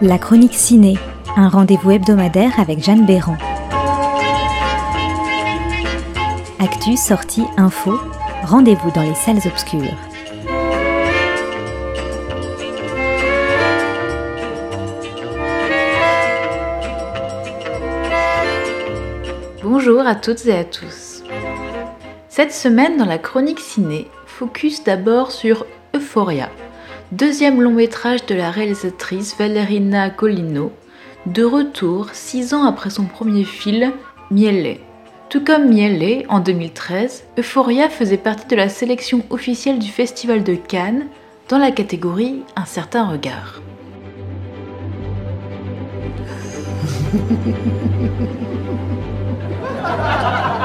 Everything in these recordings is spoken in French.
La chronique ciné, un rendez-vous hebdomadaire avec Jeanne Béran. Actu, sortie, info, rendez-vous dans les salles obscures. Bonjour à toutes et à tous. Cette semaine dans la chronique ciné, focus d'abord sur Euphoria, deuxième long métrage de la réalisatrice Valerina Golino, de retour six ans après son premier film, Miele. Tout comme Miele en 2013, Euphoria faisait partie de la sélection officielle du Festival de Cannes dans la catégorie Un certain regard.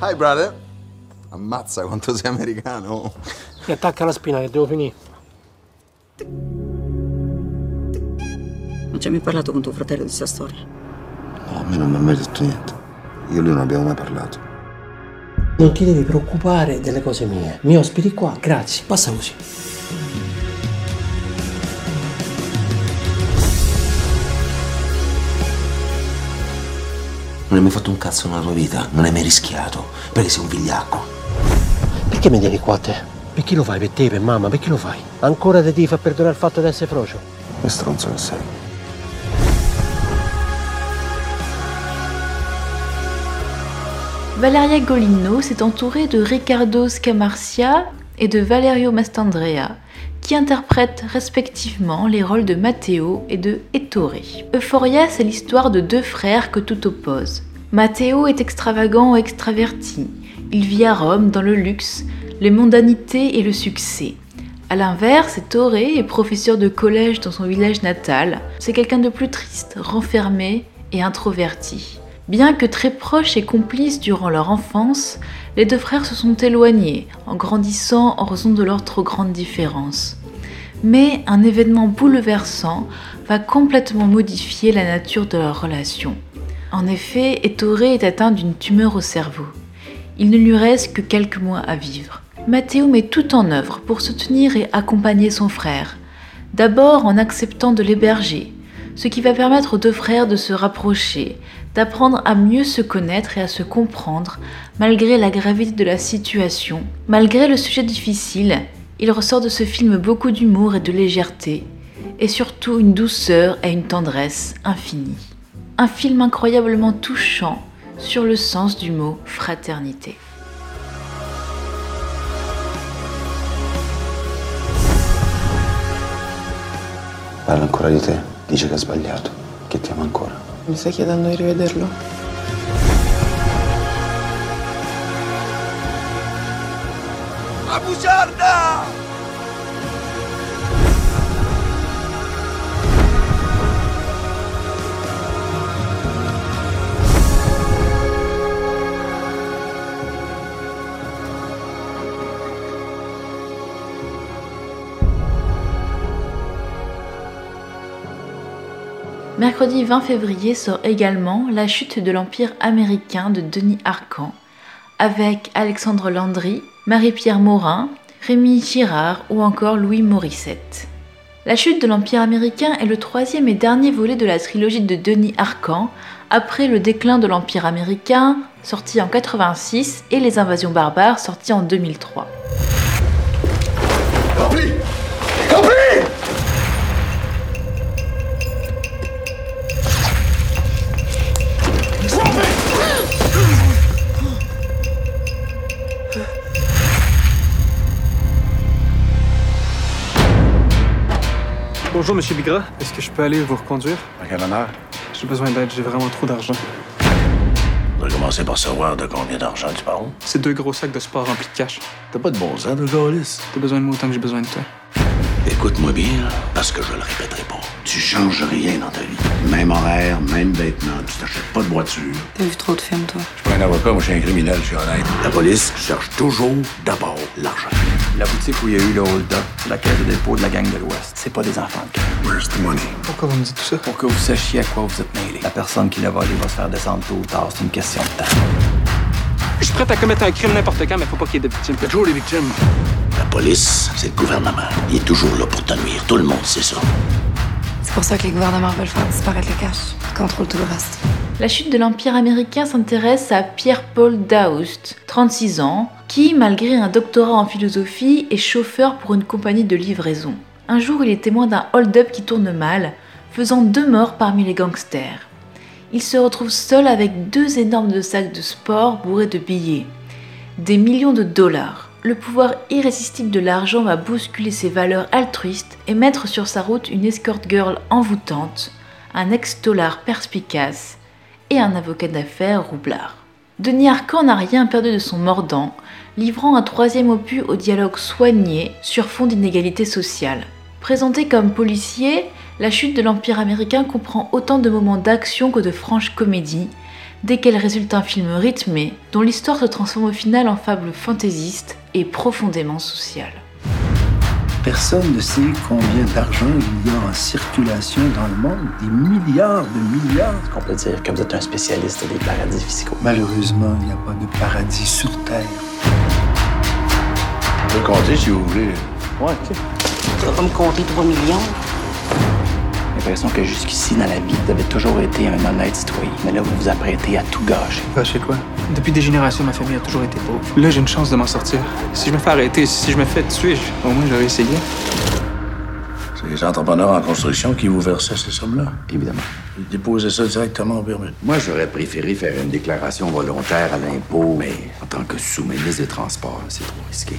Hi brother. Ammazza quanto sei americano. Mi attacca la spina che devo finire. Non ci hai mai parlato con tuo fratello di questa storia? No, a me non mi ha mai detto niente. Io e lui non abbiamo mai parlato. Non ti devi preoccupare delle cose mie. Mi ospiti qua, grazie. Passa così. Non hai mai fatto un cazzo nella tua vita, non hai mai rischiato, perché sei un vigliacco. Perché mi tieni qua a te? Per chi lo fai? Per te, per mamma? Per chi lo fai? Ancora te ti fa perdonare il fatto di essere frocio? Che stronzo che sei. Valeria Golino s'est entourée de Riccardo Scamarcia et de Valerio Mastandrea, qui interprètent respectivement les rôles de Matteo et de Ettore. Euphoria, c'est l'histoire de deux frères que tout oppose. Matteo est extravagant et extraverti. Il vit à Rome dans le luxe, les mondanités et le succès. A l'inverse, Ettore est professeur de collège dans son village natal. C'est quelqu'un de plus triste, renfermé et introverti. Bien que très proches et complices durant leur enfance, les deux frères se sont éloignés en grandissant en raison de leurs trop grandes différences. Mais un événement bouleversant va complètement modifier la nature de leur relation. En effet, Ettore est atteint d'une tumeur au cerveau. Il ne lui reste que quelques mois à vivre. Matteo met tout en œuvre pour soutenir et accompagner son frère. D'abord en acceptant de l'héberger, ce qui va permettre aux deux frères de se rapprocher, d'apprendre à mieux se connaître et à se comprendre malgré la gravité de la situation. Malgré le sujet difficile, il ressort de ce film beaucoup d'humour et de légèreté, et surtout une douceur et une tendresse infinie. Un film incroyablement touchant sur le sens du mot fraternité. Parla ancora di te, dice che ha sbagliato, che ti ama ancora. Mi stai chiedendo di rivederlo? La bugiarda! Mercredi 20 février sort également La chute de l'Empire américain de Denis Arcan, avec Alexandre Landry, Marie-Pierre Morin, Rémi Girard ou encore Louis Morissette. La chute de l'Empire américain est le troisième et dernier volet de la trilogie de Denis Arcan, après le déclin de l'Empire américain, sorti en 86, et les invasions barbares, sorti en 2003. Compris Bonjour, Monsieur Bigra. Est-ce que je peux aller vous reconduire? À quel honneur? J'ai besoin d'aide, j'ai vraiment trop d'argent. On va commencer par savoir de combien d'argent tu parles? C'est deux gros sacs de sport remplis de cash. T'as pas de bon sens de. T'as besoin de moi autant que j'ai besoin de toi. Écoute-moi bien, parce que je le répéterai pas. Tu changes rien dans ta vie. Même horaire, même vêtements, tu t'achètes pas de voiture. T'as vu trop de films, toi? Je suis pas un avocat, moi je suis un criminel, je suis honnête. La police cherche toujours d'abord l'argent. La boutique où il y a eu le hold-up, la caisse de dépôt de la gang de l'Ouest. C'est pas des enfants de cœur. Where's the money? Pourquoi vous me dites tout ça? Pour que vous sachiez à quoi vous êtes mêlés. La personne qui l'a volé va se faire descendre tôt ou tard. C'est une question de temps. Je suis prêt à commettre un crime n'importe quand, mais faut pas qu'il y ait de victimes. Il y a toujours des victimes. La police, c'est le gouvernement. Il est toujours là pour te nuire. Tout le monde sait ça. C'est pour ça que les gouvernements veulent faire disparaître le cash. Ils contrôlent tout le reste. La chute de l'Empire américain s'intéresse à Pierre-Paul Daoust, 36 ans, qui, malgré un doctorat en philosophie, est chauffeur pour une compagnie de livraison. Un jour, il est témoin d'un hold-up qui tourne mal, faisant deux morts parmi les gangsters. Il se retrouve seul avec deux énormes sacs de sport bourrés de billets. Des millions de dollars. Le pouvoir irrésistible de l'argent va bousculer ses valeurs altruistes et mettre sur sa route une escort girl envoûtante, un ex-dollar perspicace et un avocat d'affaires roublard. Denis Arcand n'a rien perdu de son mordant, livrant un troisième opus au dialogue soigné sur fond d'inégalité sociale. Présenté comme policier, la chute de l'Empire américain comprend autant de moments d'action que de franches comédies, dès qu'elle résulte un film rythmé, dont l'histoire se transforme au final en fable fantaisiste et profondément sociale. Personne ne sait combien d'argent il y a en circulation dans le monde. Des milliards de milliards. On peut dire que vous êtes un spécialiste des paradis fiscaux. Malheureusement, il n'y a pas de paradis sur Terre. Je peux compter si vous voulez. Ouais, ok. Tu vas pas me compter 3 millions? J'ai l'impression que jusqu'ici, dans la vie, vous avez toujours été un honnête citoyen. Mais là, vous vous apprêtez à tout gâcher. Gâcher quoi? Depuis des générations, ma famille a toujours été pauvre. Là, j'ai une chance de m'en sortir. Si je me fais arrêter, si je me fais tuer, je- au moins j'aurais essayé. C'est les entrepreneurs en construction qui vous versaient ces sommes-là? Évidemment. Ils déposaient ça directement au permis. Moi, j'aurais préféré faire une déclaration volontaire à l'impôt, mais en tant que sous-ministre des Transports, c'est trop risqué.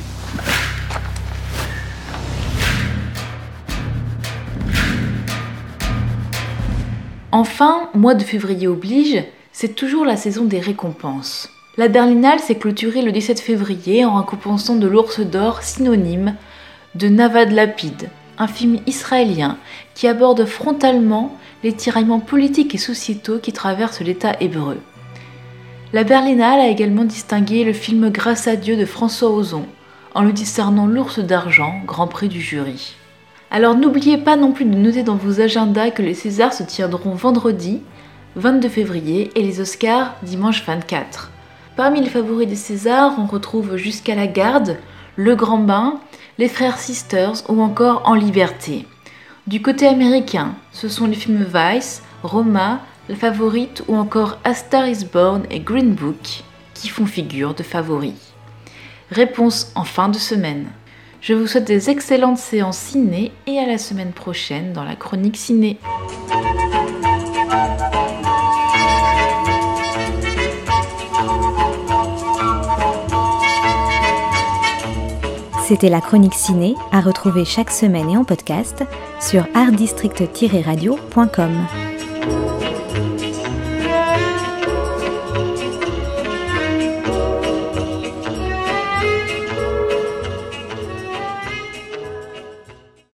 Enfin, mois de février oblige, c'est toujours la saison des récompenses. La Berlinale s'est clôturée le 17 février en récompensant de l'ours d'or synonyme de Navad Lapid, un film israélien qui aborde frontalement les tiraillements politiques et sociétaux qui traversent l'État hébreu. La Berlinale a également distingué le film Grâce à Dieu de François Ozon, en lui discernant l'ours d'argent, grand prix du jury. Alors n'oubliez pas non plus de noter dans vos agendas que les Césars se tiendront vendredi 22 février et les Oscars dimanche 24. Parmi les favoris des Césars, on retrouve Jusqu'à la garde, Le Grand Bain, Les Frères Sisters ou encore En Liberté. Du côté américain, ce sont les films Vice, Roma, La Favorite ou encore A Star is Born et Green Book qui font figure de favoris. Réponse en fin de semaine. Je vous souhaite des excellentes séances ciné et à la semaine prochaine dans la chronique ciné. C'était la chronique ciné à retrouver chaque semaine et en podcast sur artdistrict-radio.com.